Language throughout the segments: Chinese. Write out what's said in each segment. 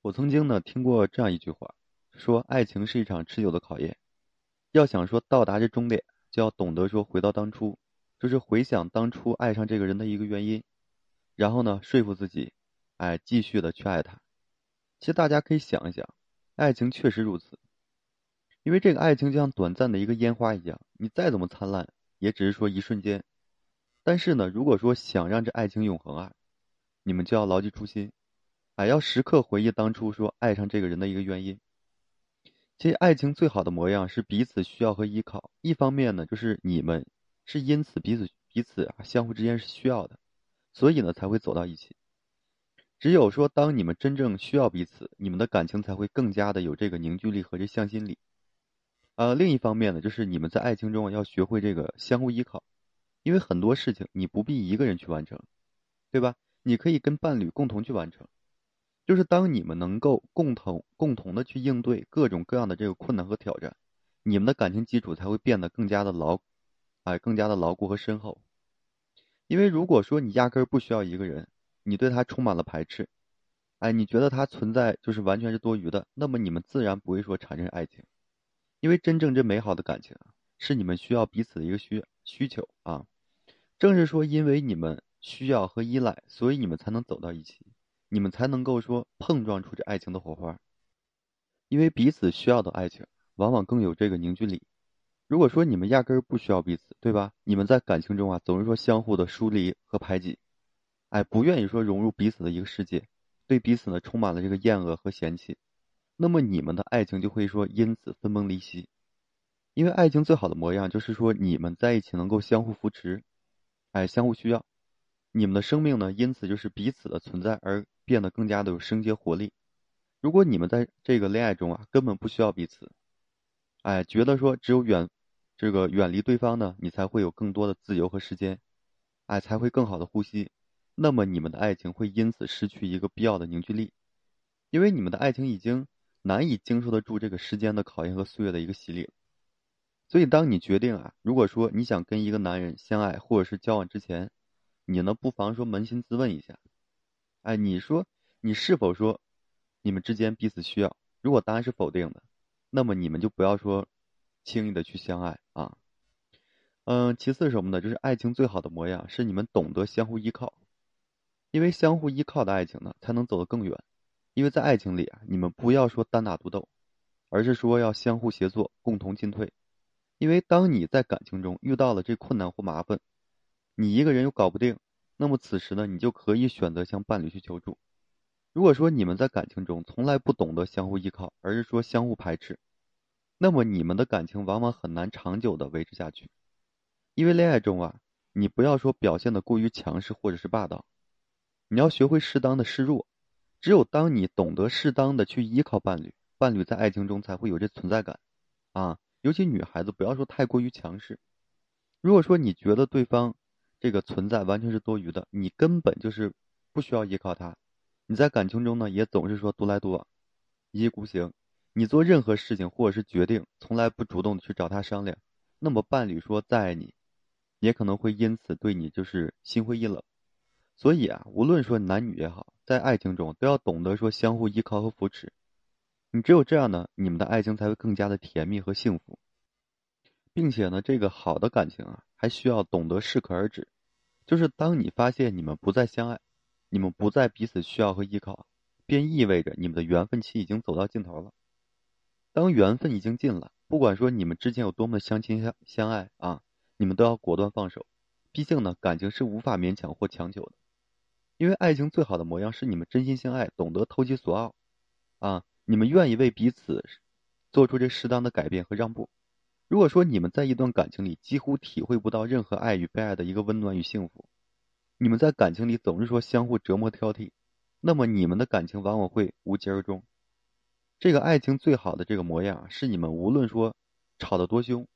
我曾经呢听过这样一句话，说爱情是一场持久的考验，要想说到达这终点，就要懂得说回到当初，就是回想当初爱上这个人的一个原因，然后呢说服自己，哎继续的去爱他。其实大家可以想一想，爱情确实如此，因为这个爱情就像短暂的一个烟花一样，你再怎么灿烂，也只是说一瞬间。但是呢，如果说想让这爱情永恒啊，你们就要牢记初心。还要时刻回忆当初说爱上这个人的一个原因。其实爱情最好的模样是彼此需要和依靠。一方面呢，就是你们是因此彼此彼此啊相互之间是需要的，所以呢才会走到一起。只有说当你们真正需要彼此，你们的感情才会更加的有这个凝聚力和这向心力。呃，另一方面呢，就是你们在爱情中要学会这个相互依靠，因为很多事情你不必一个人去完成，对吧？你可以跟伴侣共同去完成。就是当你们能够共同共同的去应对各种各样的这个困难和挑战，你们的感情基础才会变得更加的牢，哎，更加的牢固和深厚。因为如果说你压根儿不需要一个人，你对他充满了排斥，哎，你觉得他存在就是完全是多余的，那么你们自然不会说产生爱情。因为真正这美好的感情啊，是你们需要彼此的一个需需求啊。正是说因为你们需要和依赖，所以你们才能走到一起。你们才能够说碰撞出这爱情的火花，因为彼此需要的爱情往往更有这个凝聚力。如果说你们压根儿不需要彼此，对吧？你们在感情中啊总是说相互的疏离和排挤，哎，不愿意说融入彼此的一个世界，对彼此呢充满了这个厌恶和嫌弃，那么你们的爱情就会说因此分崩离析。因为爱情最好的模样就是说你们在一起能够相互扶持，哎，相互需要，你们的生命呢因此就是彼此的存在而。变得更加的有生机活力。如果你们在这个恋爱中啊，根本不需要彼此，哎，觉得说只有远，这个远离对方呢，你才会有更多的自由和时间，哎，才会更好的呼吸。那么你们的爱情会因此失去一个必要的凝聚力，因为你们的爱情已经难以经受得住这个时间的考验和岁月的一个洗礼。所以，当你决定啊，如果说你想跟一个男人相爱或者是交往之前，你呢不妨说扪心自问一下。哎，你说你是否说你们之间彼此需要？如果答案是否定的，那么你们就不要说轻易的去相爱啊。嗯，其次是什么呢？就是爱情最好的模样是你们懂得相互依靠，因为相互依靠的爱情呢，才能走得更远。因为在爱情里啊，你们不要说单打独斗，而是说要相互协作，共同进退。因为当你在感情中遇到了这困难或麻烦，你一个人又搞不定。那么此时呢，你就可以选择向伴侣去求助。如果说你们在感情中从来不懂得相互依靠，而是说相互排斥，那么你们的感情往往很难长久的维持下去。因为恋爱中啊，你不要说表现的过于强势或者是霸道，你要学会适当的示弱。只有当你懂得适当的去依靠伴侣，伴侣在爱情中才会有这存在感。啊，尤其女孩子不要说太过于强势。如果说你觉得对方，这个存在完全是多余的，你根本就是不需要依靠他。你在感情中呢，也总是说独来独往，一意孤行。你做任何事情或者是决定，从来不主动去找他商量。那么伴侣说再爱你，也可能会因此对你就是心灰意冷。所以啊，无论说男女也好，在爱情中都要懂得说相互依靠和扶持。你只有这样呢，你们的爱情才会更加的甜蜜和幸福。并且呢，这个好的感情啊，还需要懂得适可而止。就是当你发现你们不再相爱，你们不再彼此需要和依靠，便意味着你们的缘分期已经走到尽头了。当缘分已经尽了，不管说你们之间有多么相亲相相爱啊，你们都要果断放手。毕竟呢，感情是无法勉强或强求的。因为爱情最好的模样是你们真心相爱，懂得投其所好，啊，你们愿意为彼此做出这适当的改变和让步。如果说你们在一段感情里几乎体会不到任何爱与被爱的一个温暖与幸福，你们在感情里总是说相互折磨挑剔，那么你们的感情往往会无疾而终。这个爱情最好的这个模样是你们无论说吵得多凶，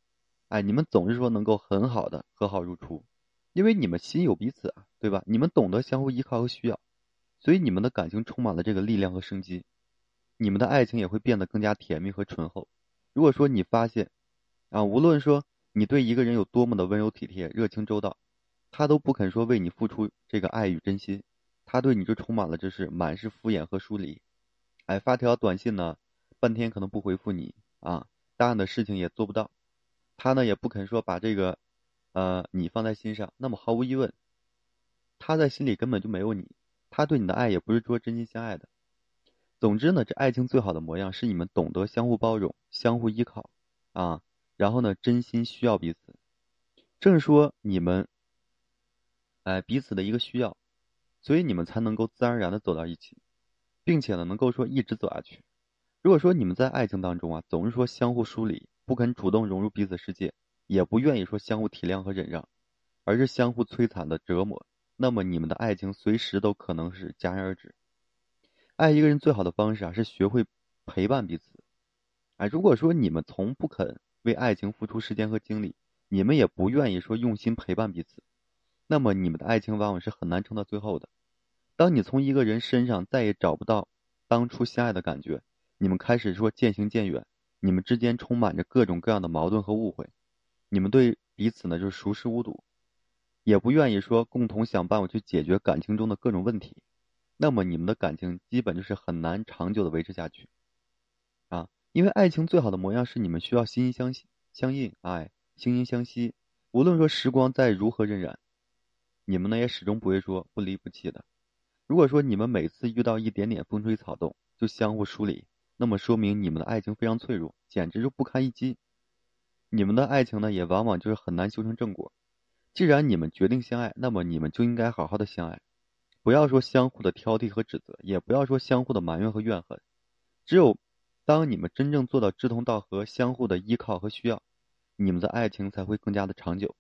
哎，你们总是说能够很好的和好如初，因为你们心有彼此啊，对吧？你们懂得相互依靠和需要，所以你们的感情充满了这个力量和生机，你们的爱情也会变得更加甜蜜和醇厚。如果说你发现，啊，无论说你对一个人有多么的温柔体贴、热情周到，他都不肯说为你付出这个爱与真心，他对你就充满了这是满是敷衍和疏离。哎，发条短信呢，半天可能不回复你啊，答应的事情也做不到，他呢也不肯说把这个，呃，你放在心上。那么毫无疑问，他在心里根本就没有你，他对你的爱也不是说真心相爱的。总之呢，这爱情最好的模样是你们懂得相互包容、相互依靠啊，然后呢，真心需要彼此。正是说你们，哎，彼此的一个需要，所以你们才能够自然而然的走到一起。并且呢，能够说一直走下去。如果说你们在爱情当中啊，总是说相互疏离，不肯主动融入彼此世界，也不愿意说相互体谅和忍让，而是相互摧残的折磨，那么你们的爱情随时都可能是戛然而止。爱一个人最好的方式啊，是学会陪伴彼此。哎，如果说你们从不肯为爱情付出时间和精力，你们也不愿意说用心陪伴彼此，那么你们的爱情往往是很难撑到最后的。当你从一个人身上再也找不到当初相爱的感觉，你们开始说渐行渐远，你们之间充满着各种各样的矛盾和误会，你们对彼此呢就是熟视无睹，也不愿意说共同想办法去解决感情中的各种问题，那么你们的感情基本就是很难长久的维持下去，因为爱情最好的模样是你们需要心心相相印，爱，惺惺相惜，无论说时光再如何荏苒，你们呢也始终不会说不离不弃的。如果说你们每次遇到一点点风吹草动就相互疏离，那么说明你们的爱情非常脆弱，简直就不堪一击。你们的爱情呢，也往往就是很难修成正果。既然你们决定相爱，那么你们就应该好好的相爱，不要说相互的挑剔和指责，也不要说相互的埋怨和怨恨。只有当你们真正做到志同道合、相互的依靠和需要，你们的爱情才会更加的长久。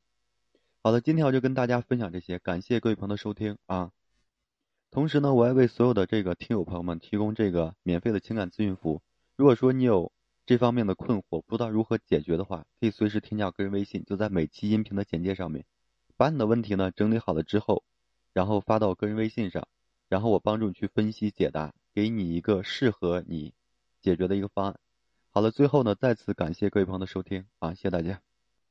好的，今天我就跟大家分享这些，感谢各位朋友的收听啊。同时呢，我还为所有的这个听友朋友们提供这个免费的情感咨询服务。如果说你有这方面的困惑，不知道如何解决的话，可以随时添加个人微信，就在每期音频的简介上面，把你的问题呢整理好了之后，然后发到个人微信上，然后我帮助你去分析解答，给你一个适合你解决的一个方案。好了，最后呢，再次感谢各位朋友的收听啊，谢谢大家。